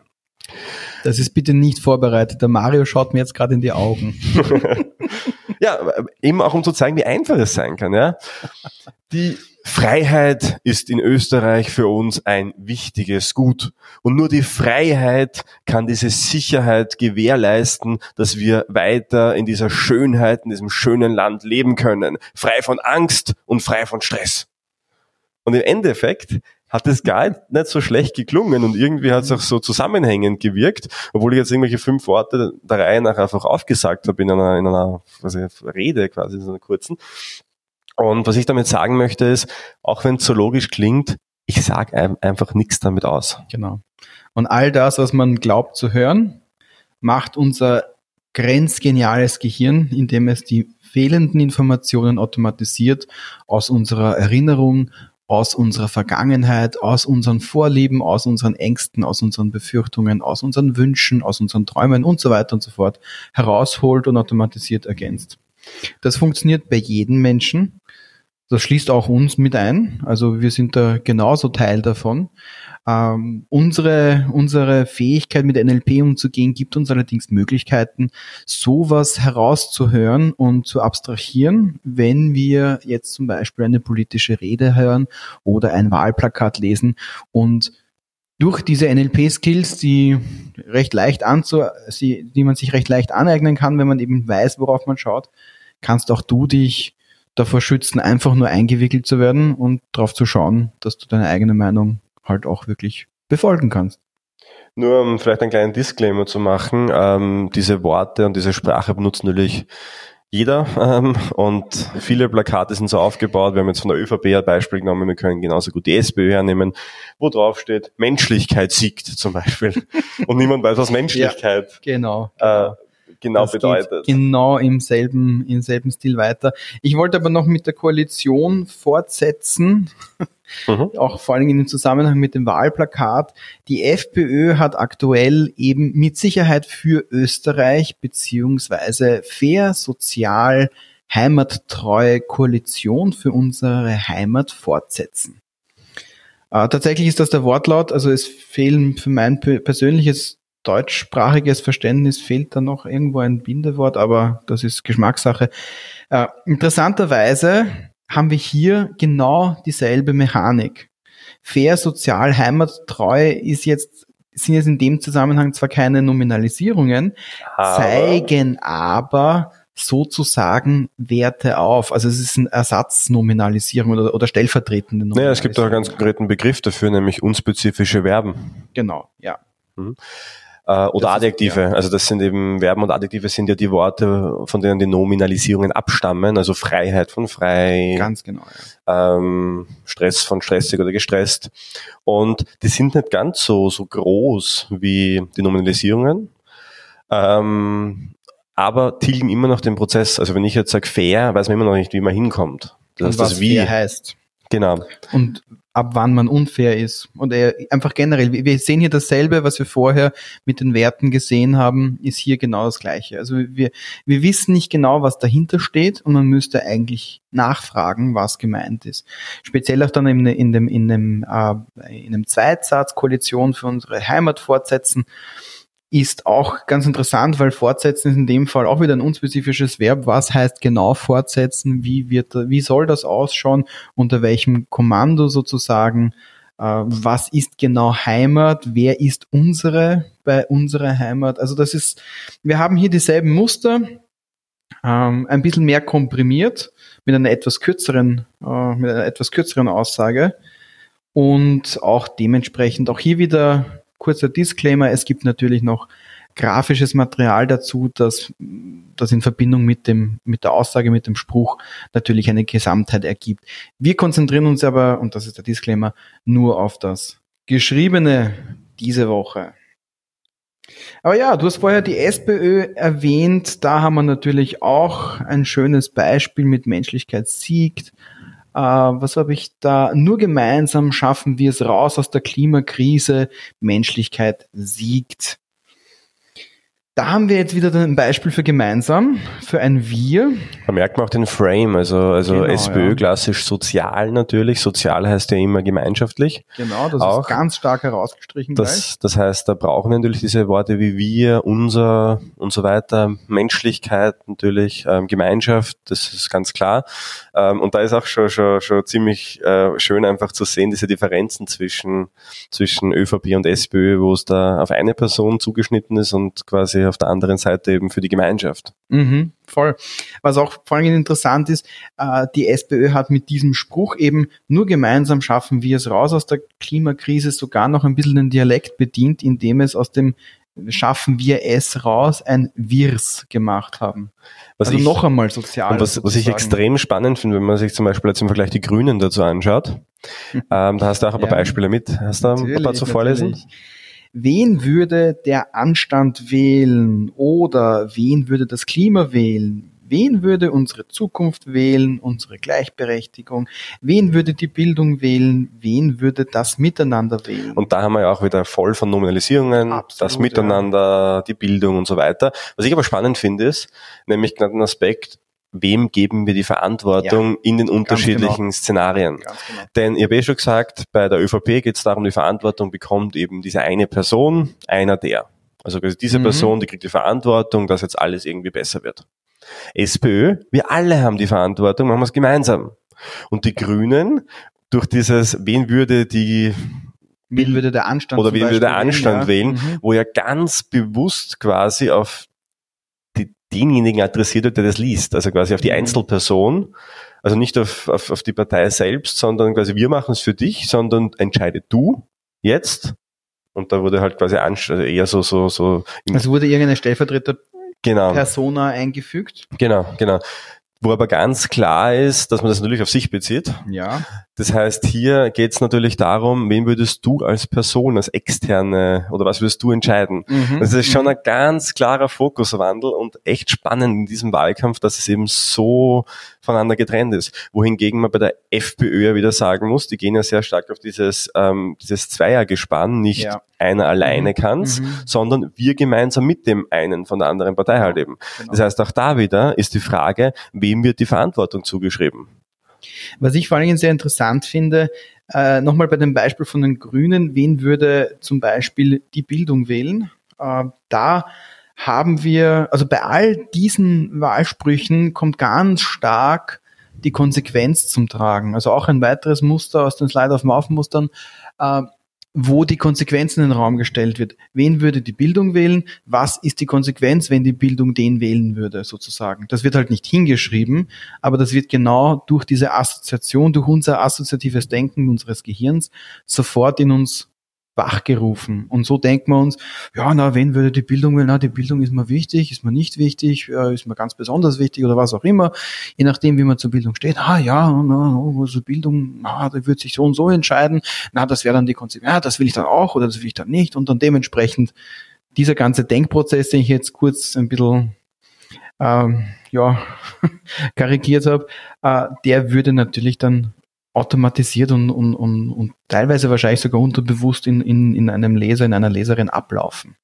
Das ist bitte nicht vorbereitet. Der Mario schaut mir jetzt gerade in die Augen. ja, eben auch um zu zeigen, wie einfach es sein kann. Ja? Die Freiheit ist in Österreich für uns ein wichtiges Gut. Und nur die Freiheit kann diese Sicherheit gewährleisten, dass wir weiter in dieser Schönheit, in diesem schönen Land leben können. Frei von Angst und frei von Stress. Und im Endeffekt hat es gar nicht so schlecht geklungen und irgendwie hat es auch so zusammenhängend gewirkt, obwohl ich jetzt irgendwelche fünf Worte der Reihe nach einfach aufgesagt habe in einer, in einer was ich, Rede quasi, in so einer kurzen. Und was ich damit sagen möchte ist, auch wenn es so logisch klingt, ich sage einfach nichts damit aus. Genau. Und all das, was man glaubt zu hören, macht unser grenzgeniales Gehirn, indem es die fehlenden Informationen automatisiert aus unserer Erinnerung, aus unserer Vergangenheit, aus unseren Vorlieben, aus unseren Ängsten, aus unseren Befürchtungen, aus unseren Wünschen, aus unseren Träumen und so weiter und so fort herausholt und automatisiert ergänzt. Das funktioniert bei jedem Menschen. Das schließt auch uns mit ein. Also wir sind da genauso Teil davon. Ähm, unsere, unsere Fähigkeit mit NLP umzugehen gibt uns allerdings Möglichkeiten, sowas herauszuhören und zu abstrahieren, wenn wir jetzt zum Beispiel eine politische Rede hören oder ein Wahlplakat lesen und durch diese NLP-Skills, die recht leicht anzu, die man sich recht leicht aneignen kann, wenn man eben weiß, worauf man schaut, kannst auch du dich davor schützen, einfach nur eingewickelt zu werden und darauf zu schauen, dass du deine eigene Meinung halt auch wirklich befolgen kannst. Nur um vielleicht einen kleinen Disclaimer zu machen, ähm, diese Worte und diese Sprache benutzt natürlich jeder ähm, und viele Plakate sind so aufgebaut, wir haben jetzt von der ÖVP ein Beispiel genommen, wir können genauso gut die SPÖ hernehmen, wo drauf steht, Menschlichkeit siegt zum Beispiel und niemand weiß, was Menschlichkeit ja, genau, genau. Äh, genau das bedeutet. genau im selben, im selben Stil weiter. Ich wollte aber noch mit der Koalition fortsetzen, mhm. auch vor allem in Zusammenhang mit dem Wahlplakat. Die FPÖ hat aktuell eben mit Sicherheit für Österreich beziehungsweise fair, sozial, heimattreue Koalition für unsere Heimat fortsetzen. Äh, tatsächlich ist das der Wortlaut, also es fehlen für mein persönliches deutschsprachiges Verständnis fehlt da noch irgendwo ein Bindewort, aber das ist Geschmackssache. Äh, interessanterweise haben wir hier genau dieselbe Mechanik. Fair, sozial, heimattreu ist jetzt, sind jetzt in dem Zusammenhang zwar keine Nominalisierungen, aber. zeigen aber sozusagen Werte auf. Also es ist ein Ersatznominalisierung oder, oder stellvertretende Nominalisierung. Naja, es gibt auch einen ganz konkreten Begriff dafür, nämlich unspezifische Verben. Genau, ja. Mhm. Äh, oder das Adjektive. Ist, ja. Also das sind eben Verben und Adjektive sind ja die Worte, von denen die Nominalisierungen abstammen. Also Freiheit von frei. Ganz genau. Ja. Ähm, Stress von stressig oder gestresst. Und die sind nicht ganz so, so groß wie die Nominalisierungen. Ähm, aber tilgen immer noch den Prozess. Also wenn ich jetzt sage fair, weiß man immer noch nicht, wie man hinkommt. Das und was das wie heißt. Genau. Und ab wann man unfair ist. Und einfach generell, wir sehen hier dasselbe, was wir vorher mit den Werten gesehen haben, ist hier genau das Gleiche. Also wir, wir wissen nicht genau, was dahinter steht und man müsste eigentlich nachfragen, was gemeint ist. Speziell auch dann in, in dem, in dem, äh, in einem Zweitsatz Koalition für unsere Heimat fortsetzen ist auch ganz interessant, weil fortsetzen ist in dem Fall auch wieder ein unspezifisches Verb. Was heißt genau fortsetzen? Wie wird, wie soll das ausschauen? Unter welchem Kommando sozusagen? Äh, was ist genau Heimat? Wer ist unsere bei unserer Heimat? Also das ist, wir haben hier dieselben Muster, ähm, ein bisschen mehr komprimiert mit einer etwas kürzeren, äh, mit einer etwas kürzeren Aussage und auch dementsprechend auch hier wieder kurzer Disclaimer, es gibt natürlich noch grafisches Material dazu, das, das in Verbindung mit dem, mit der Aussage, mit dem Spruch natürlich eine Gesamtheit ergibt. Wir konzentrieren uns aber, und das ist der Disclaimer, nur auf das Geschriebene diese Woche. Aber ja, du hast vorher die SPÖ erwähnt. Da haben wir natürlich auch ein schönes Beispiel mit Menschlichkeit siegt. Äh, was habe ich da? Nur gemeinsam schaffen wir es raus aus der Klimakrise. Menschlichkeit siegt. Da haben wir jetzt wieder ein Beispiel für gemeinsam, für ein Wir. Da merkt man auch den Frame, also, also genau, SPÖ ja. klassisch sozial natürlich. Sozial heißt ja immer gemeinschaftlich. Genau, das auch. ist ganz stark herausgestrichen. Das, das heißt, da brauchen wir natürlich diese Worte wie wir, unser und so weiter, Menschlichkeit natürlich, ähm, Gemeinschaft, das ist ganz klar. Ähm, und da ist auch schon, schon, schon ziemlich äh, schön einfach zu sehen, diese Differenzen zwischen, zwischen ÖVP und SPÖ, wo es da auf eine Person zugeschnitten ist und quasi auf der anderen Seite eben für die Gemeinschaft. Mhm, voll. Was auch vor allem interessant ist, äh, die SPÖ hat mit diesem Spruch eben nur gemeinsam schaffen wir es raus aus der Klimakrise sogar noch ein bisschen den Dialekt bedient, indem es aus dem schaffen wir es raus ein Wirs gemacht haben. Was also ich, noch einmal sozial. Was, was ich extrem spannend finde, wenn man sich zum Beispiel jetzt im Vergleich die Grünen dazu anschaut, ähm, da hast du auch ein paar ja, Beispiele mit. Hast du ein paar zu vorlesen? Natürlich. Wen würde der Anstand wählen oder wen würde das Klima wählen? Wen würde unsere Zukunft wählen, unsere Gleichberechtigung? Wen würde die Bildung wählen? Wen würde das Miteinander wählen? Und da haben wir ja auch wieder voll von Nominalisierungen, Absolut, das Miteinander, ja. die Bildung und so weiter. Was ich aber spannend finde, ist nämlich gerade ein Aspekt, wem geben wir die Verantwortung ja, in den unterschiedlichen genau. Szenarien. Genau. Denn ihr habt eh schon gesagt, bei der ÖVP geht es darum, die Verantwortung bekommt eben diese eine Person, einer der. Also diese mhm. Person, die kriegt die Verantwortung, dass jetzt alles irgendwie besser wird. SPÖ, wir alle haben die Verantwortung, machen wir es gemeinsam. Und die Grünen, durch dieses, wen würde die Wen würde der Anstand oder wen würde der Anstand wählen, ja. wählen mhm. wo ja ganz bewusst quasi auf denjenigen adressiert wird, der das liest, also quasi auf die mhm. Einzelperson, also nicht auf, auf, auf die Partei selbst, sondern quasi wir machen es für dich, sondern entscheide du jetzt. Und da wurde halt quasi also eher so, so, so. Also wurde irgendeine Stellvertreter genau. Persona eingefügt. Genau, genau. Wo aber ganz klar ist, dass man das natürlich auf sich bezieht. Ja. Das heißt, hier geht es natürlich darum, wen würdest du als Person, als externe oder was würdest du entscheiden? Mhm. Das ist schon mhm. ein ganz klarer Fokuswandel und echt spannend in diesem Wahlkampf, dass es eben so voneinander getrennt ist. Wohingegen man bei der FPÖ ja wieder sagen muss, die gehen ja sehr stark auf dieses, ähm, dieses Zweiergespann, nicht ja. einer alleine mhm. kann's, mhm. sondern wir gemeinsam mit dem einen von der anderen Partei halt eben. Genau. Das heißt, auch da wieder ist die Frage, wem wird die Verantwortung zugeschrieben? Was ich vor allen Dingen sehr interessant finde, äh, nochmal bei dem Beispiel von den Grünen, wen würde zum Beispiel die Bildung wählen? Äh, da haben wir, also bei all diesen Wahlsprüchen kommt ganz stark die Konsequenz zum Tragen. Also auch ein weiteres Muster aus den Slide of Mouth Mustern. Äh, wo die Konsequenzen in den Raum gestellt wird. Wen würde die Bildung wählen? Was ist die Konsequenz, wenn die Bildung den wählen würde, sozusagen? Das wird halt nicht hingeschrieben, aber das wird genau durch diese Assoziation, durch unser assoziatives Denken unseres Gehirns sofort in uns wachgerufen. Und so denkt man uns, ja, na, wen würde die Bildung will? Na, die Bildung ist mir wichtig, ist mir nicht wichtig, äh, ist mir ganz besonders wichtig oder was auch immer. Je nachdem, wie man zur Bildung steht. Ah, ja, na, also Bildung, na, da wird sich so und so entscheiden. Na, das wäre dann die Konsequenz. Ja, das will ich dann auch oder das will ich dann nicht. Und dann dementsprechend dieser ganze Denkprozess, den ich jetzt kurz ein bisschen ähm, ja, karikiert habe, äh, der würde natürlich dann automatisiert und, und, und, und teilweise wahrscheinlich sogar unterbewusst in, in, in einem Leser, in einer Leserin ablaufen.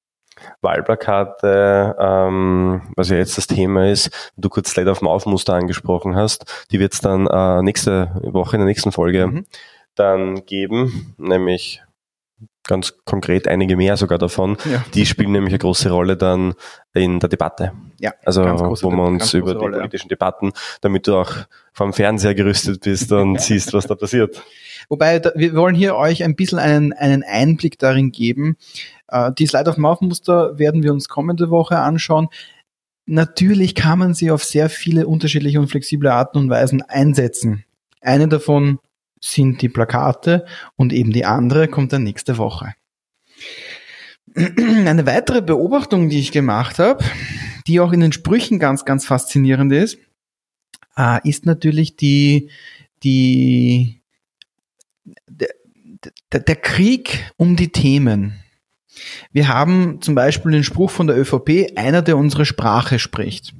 Wahlplakate, ähm, was ja jetzt das Thema ist, du kurz Slide auf Maufmuster angesprochen hast, die wird es dann äh, nächste Woche in der nächsten Folge mhm. dann geben, nämlich ganz konkret einige mehr sogar davon. Ja. Die spielen nämlich eine große Rolle dann in der Debatte. Ja, also wo wir uns über die Rolle, politischen ja. Debatten, damit du auch vom Fernseher gerüstet bist und siehst, was da passiert. Wobei, da, wir wollen hier euch ein bisschen einen, einen Einblick darin geben. Äh, die Slide of Mouth Muster werden wir uns kommende Woche anschauen. Natürlich kann man sie auf sehr viele unterschiedliche und flexible Arten und Weisen einsetzen. Eine davon sind die Plakate und eben die andere kommt dann nächste Woche. Eine weitere Beobachtung, die ich gemacht habe, die auch in den Sprüchen ganz, ganz faszinierend ist, äh, ist natürlich die, die, der, der, der Krieg um die Themen. Wir haben zum Beispiel den Spruch von der ÖVP, einer, der unsere Sprache spricht.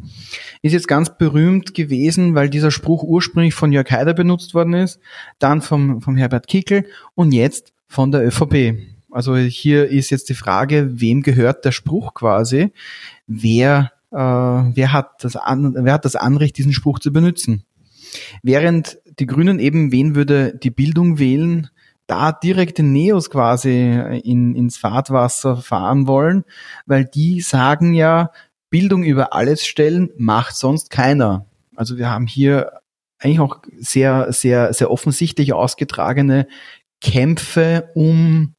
Ist jetzt ganz berühmt gewesen, weil dieser Spruch ursprünglich von Jörg Haider benutzt worden ist, dann vom, vom Herbert Kickel und jetzt von der ÖVP. Also hier ist jetzt die Frage, wem gehört der Spruch quasi? Wer, äh, wer, hat das an, wer hat das Anrecht, diesen Spruch zu benutzen? Während die Grünen eben, wen würde die Bildung wählen, da direkt den Neos quasi in, ins Fahrtwasser fahren wollen, weil die sagen ja, Bildung über alles stellen macht sonst keiner. Also wir haben hier eigentlich auch sehr, sehr, sehr offensichtlich ausgetragene Kämpfe um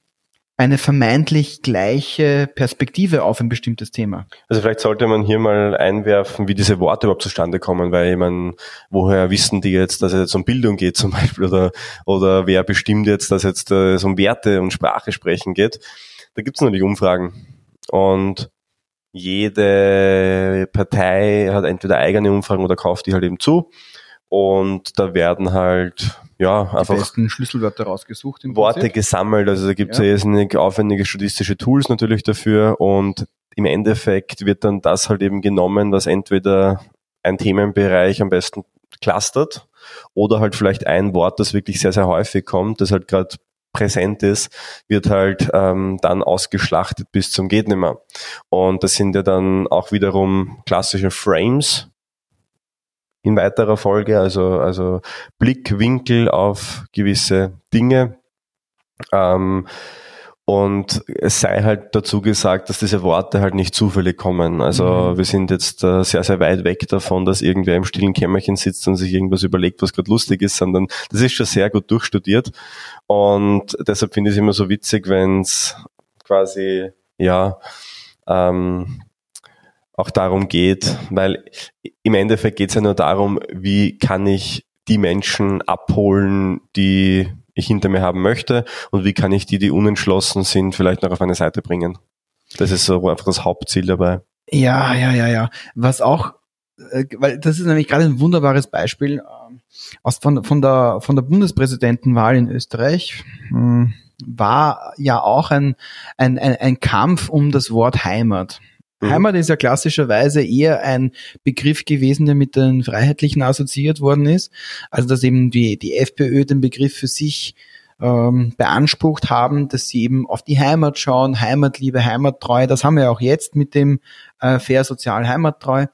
eine vermeintlich gleiche Perspektive auf ein bestimmtes Thema. Also vielleicht sollte man hier mal einwerfen, wie diese Worte überhaupt zustande kommen, weil ich meine, woher wissen die jetzt, dass es jetzt um Bildung geht zum Beispiel oder, oder wer bestimmt jetzt, dass jetzt äh, es um Werte und Sprache sprechen geht. Da gibt es natürlich Umfragen und jede Partei hat entweder eigene Umfragen oder kauft die halt eben zu und da werden halt ja, die einfach besten Schlüsselwörter rausgesucht. Worte Prinzip. gesammelt. Also da gibt es ja. irrsinnig aufwendige statistische Tools natürlich dafür und im Endeffekt wird dann das halt eben genommen, was entweder ein Themenbereich am besten clustert oder halt vielleicht ein Wort, das wirklich sehr, sehr häufig kommt, das halt gerade präsent ist, wird halt ähm, dann ausgeschlachtet bis zum geht nimmer. Und das sind ja dann auch wiederum klassische Frames, in weiterer Folge, also, also Blickwinkel auf gewisse Dinge. Ähm, und es sei halt dazu gesagt, dass diese Worte halt nicht zufällig kommen. Also mhm. wir sind jetzt äh, sehr, sehr weit weg davon, dass irgendwer im stillen Kämmerchen sitzt und sich irgendwas überlegt, was gerade lustig ist, sondern das ist schon sehr gut durchstudiert. Und deshalb finde ich es immer so witzig, wenn es quasi, ja, ähm, auch darum geht, weil im Endeffekt geht es ja nur darum, wie kann ich die Menschen abholen, die ich hinter mir haben möchte und wie kann ich die, die unentschlossen sind, vielleicht noch auf eine Seite bringen. Das ist so einfach das Hauptziel dabei. Ja, ja, ja, ja. Was auch, äh, weil das ist nämlich gerade ein wunderbares Beispiel äh, aus von, von der von der Bundespräsidentenwahl in Österreich. Hm, war ja auch ein, ein, ein, ein Kampf um das Wort Heimat. Mhm. Heimat ist ja klassischerweise eher ein Begriff gewesen, der mit den Freiheitlichen assoziiert worden ist. Also dass eben die, die FPÖ den Begriff für sich ähm, beansprucht haben, dass sie eben auf die Heimat schauen, Heimatliebe, Heimattreu. Das haben wir ja auch jetzt mit dem äh, Fair Sozial Heimattreu.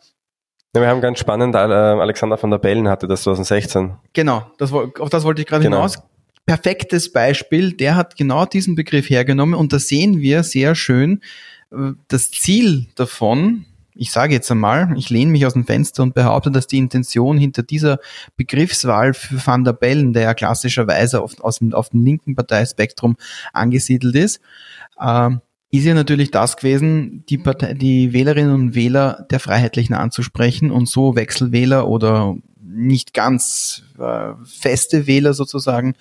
Ja, wir haben ganz spannend, äh, Alexander von der Bellen hatte das 2016. Genau, das, auf das wollte ich gerade genau. hinaus. Perfektes Beispiel, der hat genau diesen Begriff hergenommen und da sehen wir sehr schön, das Ziel davon, ich sage jetzt einmal, ich lehne mich aus dem Fenster und behaupte, dass die Intention hinter dieser Begriffswahl für Van der Bellen, der ja klassischerweise auf, aus dem, auf dem linken Parteispektrum angesiedelt ist, äh, ist ja natürlich das gewesen, die, Partei, die Wählerinnen und Wähler der Freiheitlichen anzusprechen und so Wechselwähler oder nicht ganz äh, feste Wähler sozusagen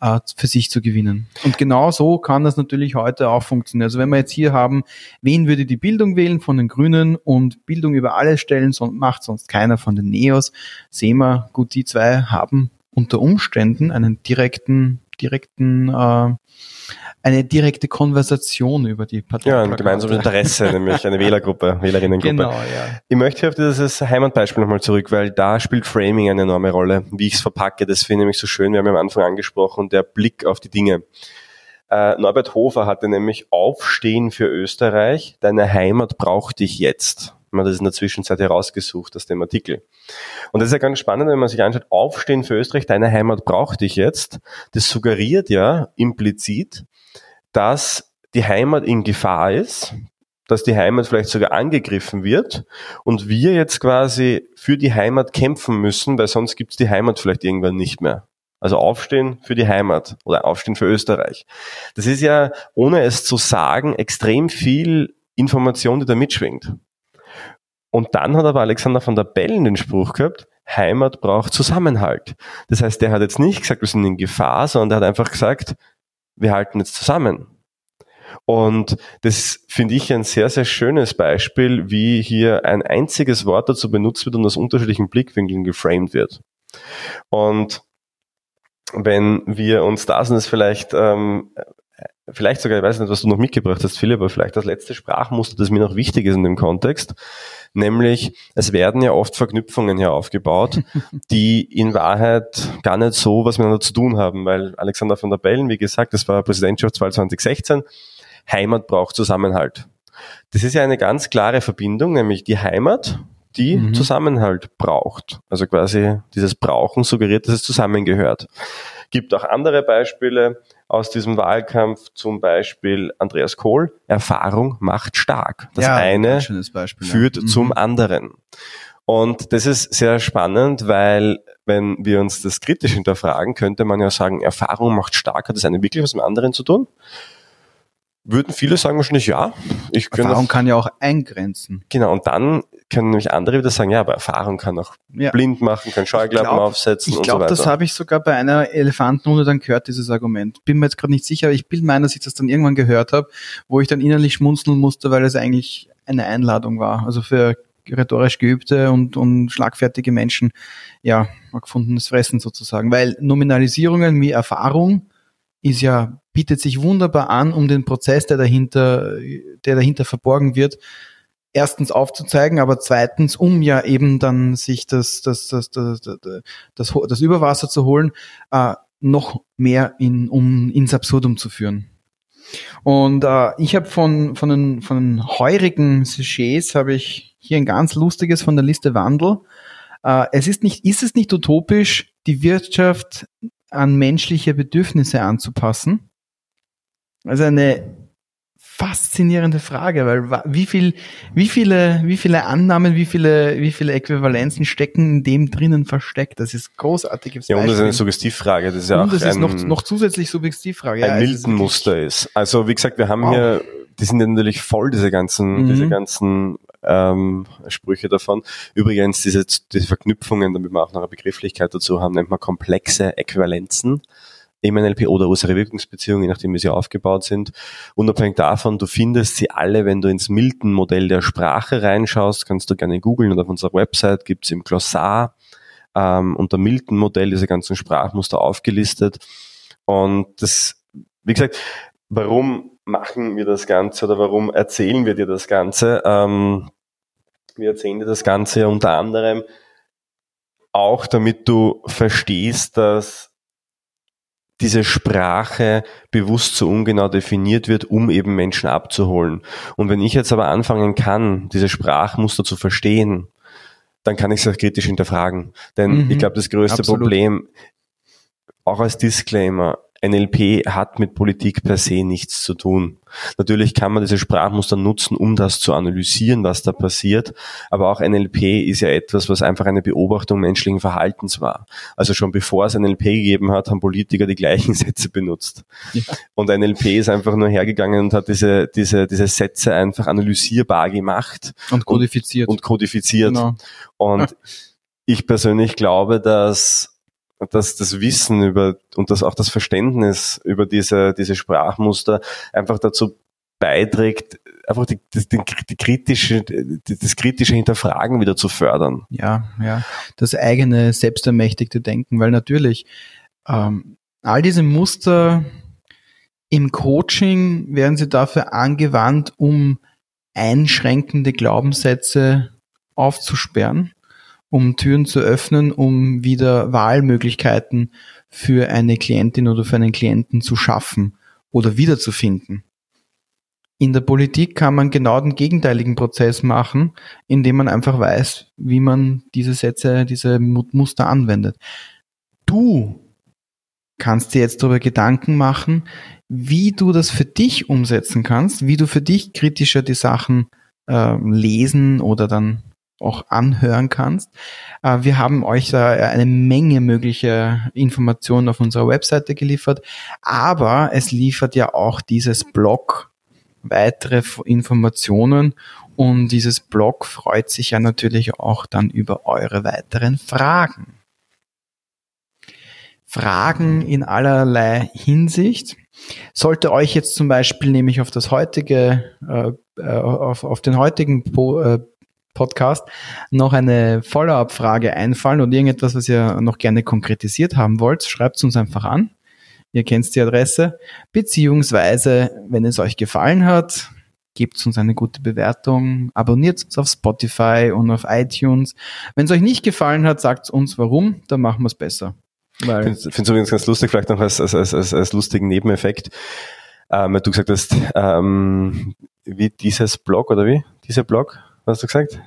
äh, für sich zu gewinnen. Und genau so kann das natürlich heute auch funktionieren. Also wenn wir jetzt hier haben, wen würde die Bildung wählen von den Grünen und Bildung über alles stellen, so, macht sonst keiner von den Neos, sehen wir, gut, die zwei haben unter Umständen einen direkten, direkten äh, eine direkte Konversation über die Partei. Ja, ein gemeinsames Interesse, nämlich eine Wählergruppe, Wählerinnengruppe. Genau, ja. Ich möchte hier auf dieses Heimatbeispiel nochmal zurück, weil da spielt Framing eine enorme Rolle, wie ich es verpacke. Das finde ich nämlich so schön, wir haben ja am Anfang angesprochen, der Blick auf die Dinge. Äh, Norbert Hofer hatte nämlich Aufstehen für Österreich, deine Heimat braucht dich jetzt. Man hat das in der Zwischenzeit herausgesucht aus dem Artikel. Und das ist ja ganz spannend, wenn man sich anschaut, Aufstehen für Österreich, deine Heimat braucht dich jetzt. Das suggeriert ja implizit, dass die Heimat in Gefahr ist, dass die Heimat vielleicht sogar angegriffen wird und wir jetzt quasi für die Heimat kämpfen müssen, weil sonst gibt es die Heimat vielleicht irgendwann nicht mehr. Also aufstehen für die Heimat oder aufstehen für Österreich. Das ist ja, ohne es zu sagen, extrem viel Information, die da mitschwingt. Und dann hat aber Alexander von der Bellen den Spruch gehabt, Heimat braucht Zusammenhalt. Das heißt, der hat jetzt nicht gesagt, wir sind in Gefahr, sondern der hat einfach gesagt, wir halten jetzt zusammen. Und das finde ich ein sehr, sehr schönes Beispiel, wie hier ein einziges Wort dazu benutzt wird und aus unterschiedlichen Blickwinkeln geframed wird. Und wenn wir uns das, und das vielleicht ähm, vielleicht sogar, ich weiß nicht, was du noch mitgebracht hast, Philipp, aber vielleicht das letzte Sprachmuster, das mir noch wichtig ist in dem Kontext, nämlich es werden ja oft Verknüpfungen hier aufgebaut, die in Wahrheit gar nicht so was miteinander zu tun haben, weil Alexander von der Bellen, wie gesagt, das war Präsidentschaftswahl 2016, Heimat braucht Zusammenhalt. Das ist ja eine ganz klare Verbindung, nämlich die Heimat, die mhm. Zusammenhalt braucht. Also quasi dieses Brauchen suggeriert, dass es zusammengehört. Gibt auch andere Beispiele aus diesem Wahlkampf, zum Beispiel Andreas Kohl, Erfahrung macht stark. Das ja, eine Beispiel, führt ja. mhm. zum anderen. Und das ist sehr spannend, weil wenn wir uns das kritisch hinterfragen, könnte man ja sagen, Erfahrung macht stark, hat das eine wirklich was mit anderen zu tun? würden viele sagen wahrscheinlich ja. Ich Erfahrung kann ja auch eingrenzen. Genau, und dann können nämlich andere wieder sagen, ja, aber Erfahrung kann auch ja. blind machen, kann Scheuklappen glaub, aufsetzen und glaub, so weiter. Ich glaube, das habe ich sogar bei einer Elefantenrunde dann gehört, dieses Argument. Bin mir jetzt gerade nicht sicher, aber ich bin meiner, dass ich das dann irgendwann gehört habe, wo ich dann innerlich schmunzeln musste, weil es eigentlich eine Einladung war. Also für rhetorisch geübte und, und schlagfertige Menschen, ja, gefundenes Fressen sozusagen. Weil Nominalisierungen wie Erfahrung ist ja, bietet sich wunderbar an, um den Prozess, der dahinter, der dahinter verborgen wird, erstens aufzuzeigen, aber zweitens, um ja eben dann sich das, das, das, das, das, das, das Überwasser zu holen, äh, noch mehr in, um ins Absurdum zu führen. Und äh, ich habe von, von, den, von den heurigen Sujets habe ich hier ein ganz lustiges von der Liste Wandel. Äh, es ist nicht, ist es nicht utopisch, die Wirtschaft an menschliche Bedürfnisse anzupassen? Also eine faszinierende Frage, weil wie viel, wie viele, wie viele Annahmen, wie viele, wie viele Äquivalenzen stecken in dem drinnen versteckt? Das ist großartig. Ja, und das ist eine Suggestivfrage. Das ist ja und auch das ist noch, noch zusätzlich Suggestivfrage. Ein ja, Milton-Muster ist. Also, wie gesagt, wir haben wow. hier, die sind ja natürlich voll, diese ganzen, mhm. diese ganzen ähm, Sprüche davon. Übrigens, diese, diese Verknüpfungen, damit wir auch noch eine Begrifflichkeit dazu haben, nennt man komplexe Äquivalenzen im NLP oder Ursache-Wirkungsbeziehungen, je nachdem wie sie aufgebaut sind. Unabhängig davon, du findest sie alle, wenn du ins Milton-Modell der Sprache reinschaust, kannst du gerne googeln und auf unserer Website gibt's im Glossar ähm, unter Milton-Modell diese ganzen Sprachmuster aufgelistet. Und das, wie gesagt, warum machen wir das Ganze oder warum erzählen wir dir das Ganze? Ähm, wir erzählen dir das Ganze ja unter anderem auch, damit du verstehst, dass diese Sprache bewusst so ungenau definiert wird, um eben Menschen abzuholen. Und wenn ich jetzt aber anfangen kann, diese Sprachmuster zu verstehen, dann kann ich es auch kritisch hinterfragen. Denn mhm, ich glaube, das größte absolut. Problem, auch als Disclaimer, NLP hat mit Politik per se nichts zu tun. Natürlich kann man diese Sprachmuster nutzen, um das zu analysieren, was da passiert. Aber auch NLP ist ja etwas, was einfach eine Beobachtung menschlichen Verhaltens war. Also schon bevor es NLP gegeben hat, haben Politiker die gleichen Sätze benutzt. Ja. Und NLP ist einfach nur hergegangen und hat diese, diese, diese Sätze einfach analysierbar gemacht. Und kodifiziert. Und, und kodifiziert. Genau. Und ich persönlich glaube, dass dass das Wissen über und das auch das Verständnis über diese, diese Sprachmuster einfach dazu beiträgt, einfach die, die, die kritische, das kritische Hinterfragen wieder zu fördern. Ja, ja, das eigene selbstermächtigte Denken, weil natürlich ähm, all diese Muster im Coaching werden sie dafür angewandt, um einschränkende Glaubenssätze aufzusperren um Türen zu öffnen, um wieder Wahlmöglichkeiten für eine Klientin oder für einen Klienten zu schaffen oder wiederzufinden. In der Politik kann man genau den gegenteiligen Prozess machen, indem man einfach weiß, wie man diese Sätze, diese Muster anwendet. Du kannst dir jetzt darüber Gedanken machen, wie du das für dich umsetzen kannst, wie du für dich kritischer die Sachen äh, lesen oder dann auch anhören kannst. Äh, wir haben euch da eine Menge möglicher Informationen auf unserer Webseite geliefert, aber es liefert ja auch dieses Blog weitere Informationen und dieses Blog freut sich ja natürlich auch dann über eure weiteren Fragen. Fragen in allerlei Hinsicht. Sollte euch jetzt zum Beispiel nämlich auf das heutige, äh, äh auf, auf den heutigen po, äh, Podcast noch eine Follow-up-Frage einfallen oder irgendetwas, was ihr noch gerne konkretisiert haben wollt, schreibt es uns einfach an. Ihr kennt die Adresse. Beziehungsweise, wenn es euch gefallen hat, gebt uns eine gute Bewertung, abonniert uns auf Spotify und auf iTunes. Wenn es euch nicht gefallen hat, sagt uns warum, dann machen wir es besser. Ich finde es übrigens ganz lustig, vielleicht noch als, als, als, als lustigen Nebeneffekt, ähm, du gesagt hast, ähm, wie dieses Blog oder wie? Dieser Blog, was hast du gesagt?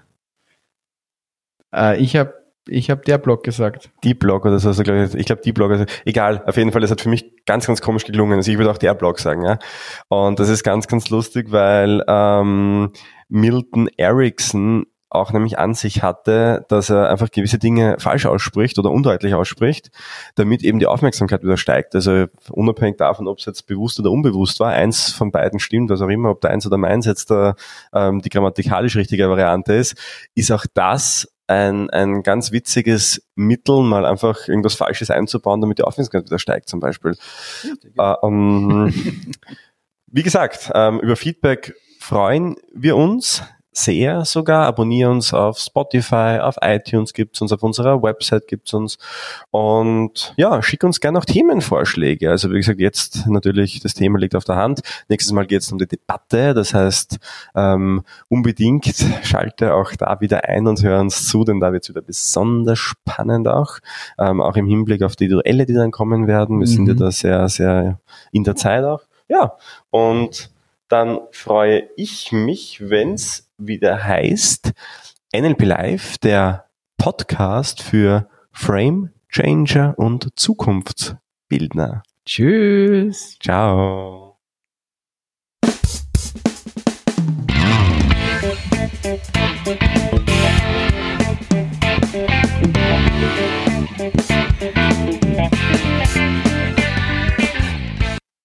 Äh, ich habe ich habe der Blog gesagt. Die Blog oder so, also glaub ich, ich glaube die Blog, also egal, auf jeden Fall, das hat für mich ganz, ganz komisch geklungen. Also ich würde auch der Blog sagen, ja. Und das ist ganz, ganz lustig, weil ähm, Milton Erickson auch nämlich an sich hatte, dass er einfach gewisse Dinge falsch ausspricht oder undeutlich ausspricht, damit eben die Aufmerksamkeit wieder steigt. Also unabhängig davon, ob es jetzt bewusst oder unbewusst war, eins von beiden stimmt, was auch immer, ob der eins oder meins jetzt der, ähm, die grammatikalisch richtige Variante ist, ist auch das ein, ein ganz witziges Mittel, mal einfach irgendwas Falsches einzubauen, damit die Aufmerksamkeit wieder steigt zum Beispiel. Ja, äh, ähm, wie gesagt, ähm, über Feedback freuen wir uns sehr sogar. Abonniere uns auf Spotify, auf iTunes gibt's uns, auf unserer Website gibt's uns. Und ja, schick uns gerne auch Themenvorschläge. Also wie gesagt, jetzt natürlich, das Thema liegt auf der Hand. Nächstes Mal geht's um die Debatte. Das heißt, ähm, unbedingt schalte auch da wieder ein und hör uns zu, denn da wird's wieder besonders spannend auch. Ähm, auch im Hinblick auf die Duelle, die dann kommen werden. Wir mhm. sind ja mhm. da sehr, sehr in der Zeit auch. Ja, und dann freue ich mich, wenn's wieder heißt. NLP Live, der Podcast für Frame Changer und Zukunftsbildner. Tschüss. Ciao.